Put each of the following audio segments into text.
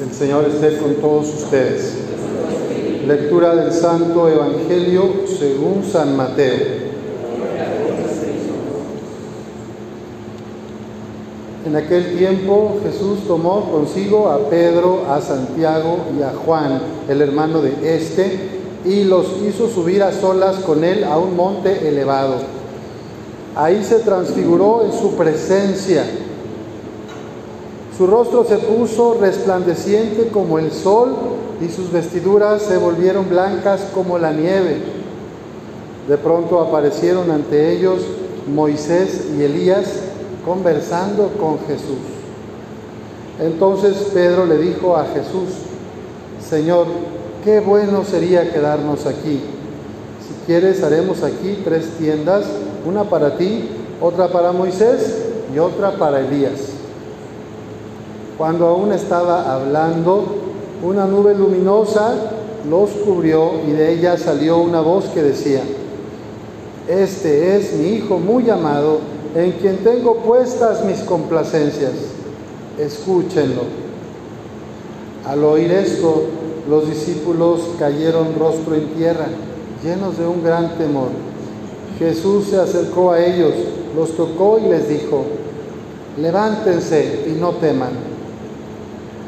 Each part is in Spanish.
El Señor esté con todos ustedes. Lectura del Santo Evangelio según San Mateo. En aquel tiempo Jesús tomó consigo a Pedro, a Santiago y a Juan, el hermano de este, y los hizo subir a solas con él a un monte elevado. Ahí se transfiguró en su presencia su rostro se puso resplandeciente como el sol y sus vestiduras se volvieron blancas como la nieve. De pronto aparecieron ante ellos Moisés y Elías conversando con Jesús. Entonces Pedro le dijo a Jesús, Señor, qué bueno sería quedarnos aquí. Si quieres, haremos aquí tres tiendas, una para ti, otra para Moisés y otra para Elías. Cuando aún estaba hablando, una nube luminosa los cubrió y de ella salió una voz que decía, Este es mi Hijo muy amado, en quien tengo puestas mis complacencias. Escúchenlo. Al oír esto, los discípulos cayeron rostro en tierra, llenos de un gran temor. Jesús se acercó a ellos, los tocó y les dijo, levántense y no teman.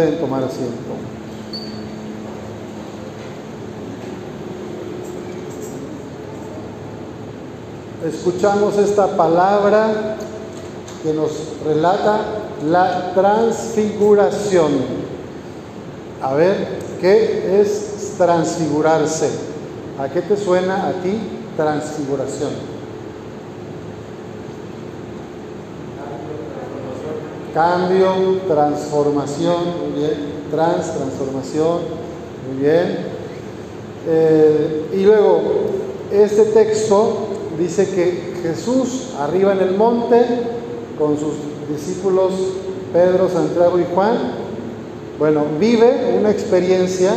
Pueden tomar asiento. Escuchamos esta palabra que nos relata la transfiguración. A ver, ¿qué es transfigurarse? ¿A qué te suena a ti transfiguración? Cambio, transformación, muy bien. Trans, transformación, muy bien. Eh, y luego, este texto dice que Jesús arriba en el monte con sus discípulos Pedro, Santiago y Juan, bueno, vive una experiencia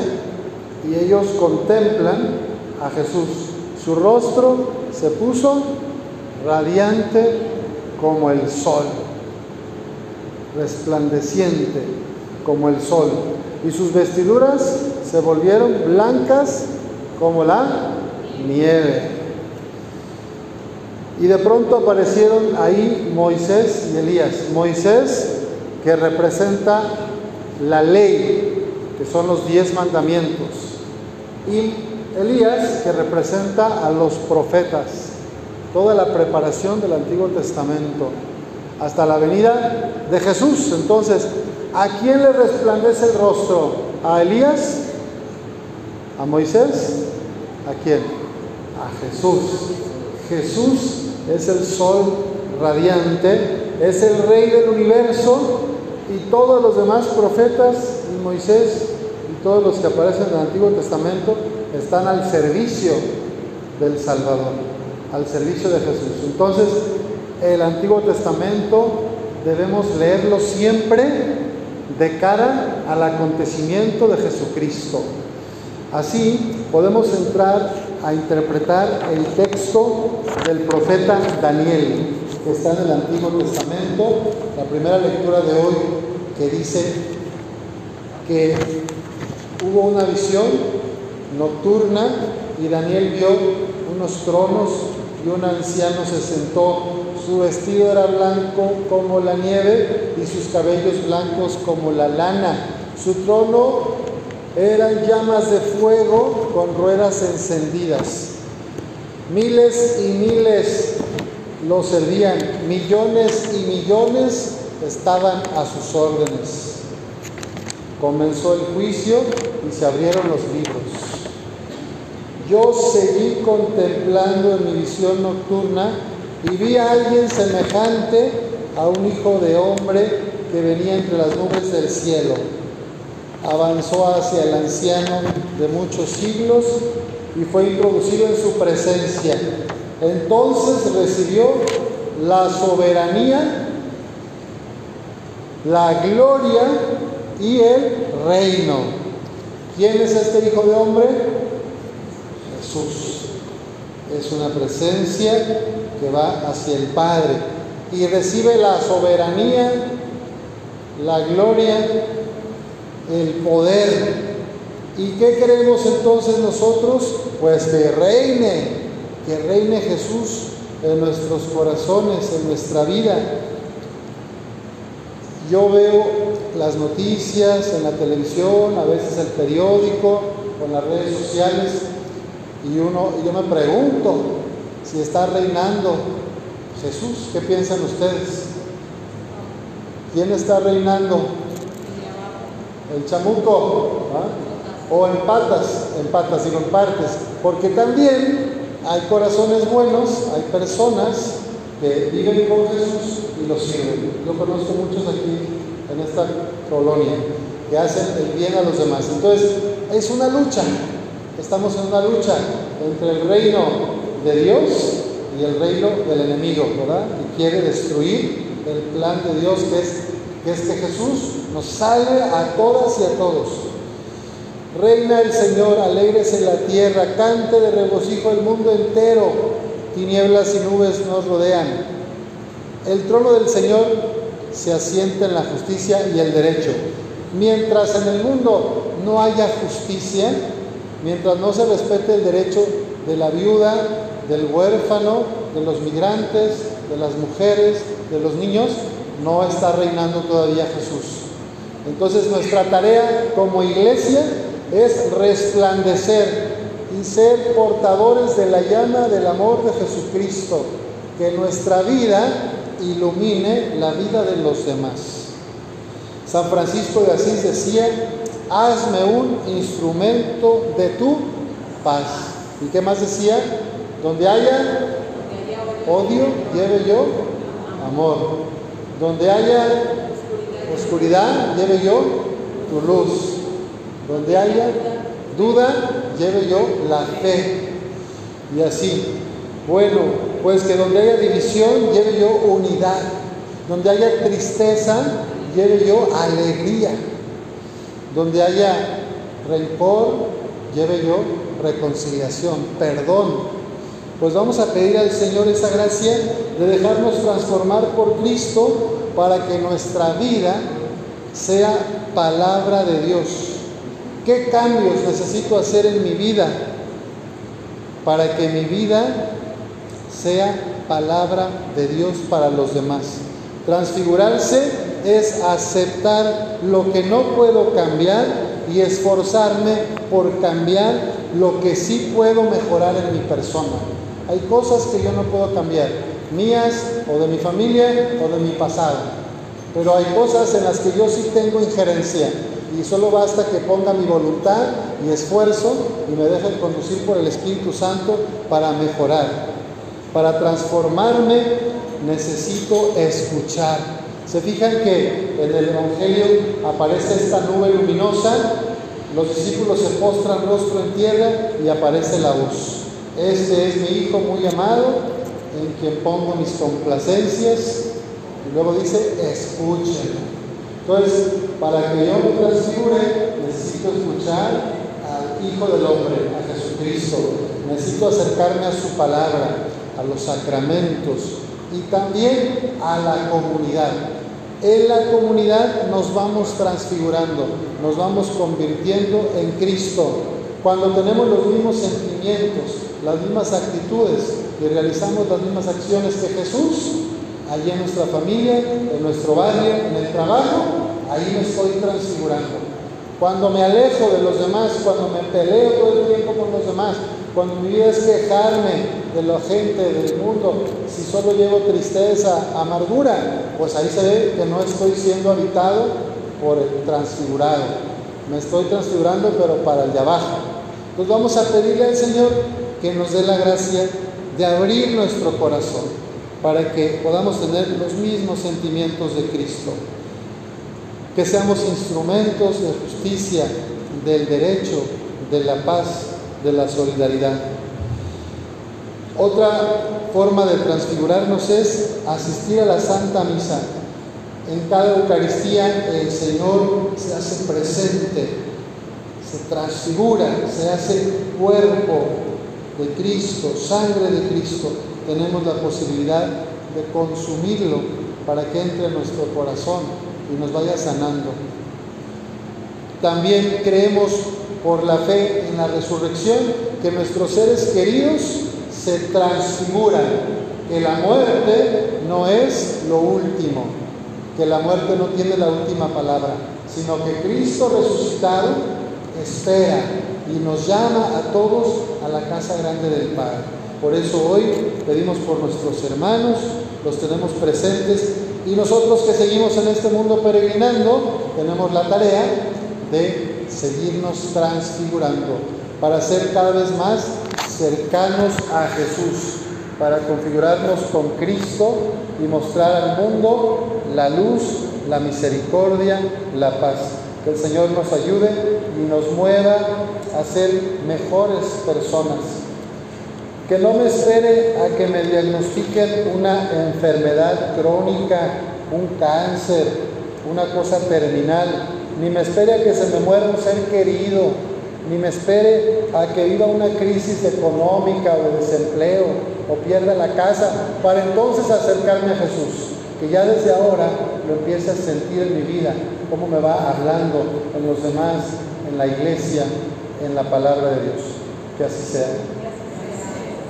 y ellos contemplan a Jesús. Su rostro se puso radiante como el sol resplandeciente como el sol, y sus vestiduras se volvieron blancas como la nieve. Y de pronto aparecieron ahí Moisés y Elías. Moisés, que representa la ley, que son los diez mandamientos, y Elías, que representa a los profetas, toda la preparación del Antiguo Testamento hasta la venida de Jesús. Entonces, ¿a quién le resplandece el rostro? ¿A Elías? ¿A Moisés? ¿A quién? A Jesús. Jesús es el sol radiante, es el rey del universo y todos los demás profetas y Moisés y todos los que aparecen en el Antiguo Testamento están al servicio del Salvador, al servicio de Jesús. Entonces, el Antiguo Testamento debemos leerlo siempre de cara al acontecimiento de Jesucristo. Así podemos entrar a interpretar el texto del profeta Daniel, que está en el Antiguo Testamento, la primera lectura de hoy, que dice que hubo una visión nocturna y Daniel vio unos tronos y un anciano se sentó su vestido era blanco como la nieve y sus cabellos blancos como la lana. Su trono eran llamas de fuego con ruedas encendidas. Miles y miles lo servían, millones y millones estaban a sus órdenes. Comenzó el juicio y se abrieron los libros. Yo seguí contemplando en mi visión nocturna y vi a alguien semejante a un hijo de hombre que venía entre las nubes del cielo. avanzó hacia el anciano de muchos siglos y fue introducido en su presencia. Entonces recibió la soberanía, la gloria y el reino. ¿Quién es este Hijo de Hombre? Jesús. Es una presencia que va hacia el Padre y recibe la soberanía, la gloria, el poder. ¿Y qué creemos entonces nosotros? Pues que reine, que reine Jesús en nuestros corazones, en nuestra vida. Yo veo las noticias en la televisión, a veces el periódico, con las redes sociales, y uno, yo me pregunto si está reinando Jesús. ¿Qué piensan ustedes? ¿Quién está reinando? El chamuco. ¿ah? O en patas, en patas, digo en partes. Porque también hay corazones buenos, hay personas que viven con Jesús y lo sirven. Yo conozco muchos aquí en esta colonia que hacen el bien a los demás. Entonces, es una lucha. Estamos en una lucha entre el reino de Dios y el reino del enemigo, ¿verdad? Que quiere destruir el plan de Dios que es, que es Jesús nos salve a todas y a todos. Reina el Señor, alegres en la tierra, cante de regocijo el mundo entero, tinieblas y nubes nos rodean. El trono del Señor se asienta en la justicia y el derecho. Mientras en el mundo no haya justicia, mientras no se respete el derecho de la viuda, del huérfano, de los migrantes, de las mujeres, de los niños, no está reinando todavía Jesús. Entonces nuestra tarea como iglesia es resplandecer y ser portadores de la llama del amor de Jesucristo, que nuestra vida ilumine la vida de los demás. San Francisco de Asís decía, hazme un instrumento de tu paz. ¿Y qué más decía? Donde haya odio, lleve yo amor. Donde haya oscuridad, lleve yo tu luz. Donde haya duda, lleve yo la fe. Y así. Bueno, pues que donde haya división, lleve yo unidad. Donde haya tristeza, lleve yo alegría. Donde haya rencor, lleve yo reconciliación, perdón. Pues vamos a pedir al Señor esa gracia de dejarnos transformar por Cristo para que nuestra vida sea palabra de Dios. ¿Qué cambios necesito hacer en mi vida para que mi vida sea palabra de Dios para los demás? Transfigurarse es aceptar lo que no puedo cambiar y esforzarme por cambiar lo que sí puedo mejorar en mi persona. Hay cosas que yo no puedo cambiar, mías o de mi familia o de mi pasado. Pero hay cosas en las que yo sí tengo injerencia y solo basta que ponga mi voluntad y esfuerzo y me deje conducir por el Espíritu Santo para mejorar. Para transformarme necesito escuchar. Se fijan que en el Evangelio aparece esta nube luminosa, los discípulos se postran rostro en tierra y aparece la voz. Este es mi Hijo muy amado, en quien pongo mis complacencias. Y luego dice, escuchen. Entonces, para que yo me transfigure, necesito escuchar al Hijo del Hombre, a Jesucristo. Necesito acercarme a su palabra, a los sacramentos y también a la comunidad. En la comunidad nos vamos transfigurando, nos vamos convirtiendo en Cristo. Cuando tenemos los mismos sentimientos, las mismas actitudes y realizamos las mismas acciones que Jesús, allí en nuestra familia, en nuestro barrio, en el trabajo, ahí me estoy transfigurando. Cuando me alejo de los demás, cuando me peleo todo el tiempo con los demás, cuando mi vida es quejarme de la gente, del mundo, si solo llevo tristeza, amargura, pues ahí se ve que no estoy siendo habitado por el transfigurado. Me estoy transfigurando, pero para el de abajo. Entonces vamos a pedirle al Señor que nos dé la gracia de abrir nuestro corazón para que podamos tener los mismos sentimientos de Cristo. que seamos instrumentos de justicia, del derecho, de la paz, de la solidaridad. Otra forma de transfigurarnos es asistir a la Santa Misa. En cada Eucaristía el Señor se hace presente, se transfigura, se hace cuerpo de Cristo, sangre de Cristo. Tenemos la posibilidad de consumirlo para que entre en nuestro corazón y nos vaya sanando. También creemos por la fe en la resurrección que nuestros seres queridos se transfiguran, que la muerte no es lo último, que la muerte no tiene la última palabra, sino que Cristo resucitado espera y nos llama a todos a la casa grande del Padre. Por eso hoy pedimos por nuestros hermanos, los tenemos presentes y nosotros que seguimos en este mundo peregrinando, tenemos la tarea de seguirnos transfigurando para ser cada vez más cercanos a Jesús, para configurarnos con Cristo y mostrar al mundo la luz, la misericordia, la paz. Que el Señor nos ayude y nos mueva a ser mejores personas. Que no me espere a que me diagnostiquen una enfermedad crónica, un cáncer, una cosa terminal, ni me espere a que se me muera un ser querido, ni me espere a que viva una crisis económica o de desempleo o pierda la casa, para entonces acercarme a Jesús, que ya desde ahora lo empiece a sentir en mi vida, cómo me va hablando en los demás, en la iglesia, en la palabra de Dios. Que así sea.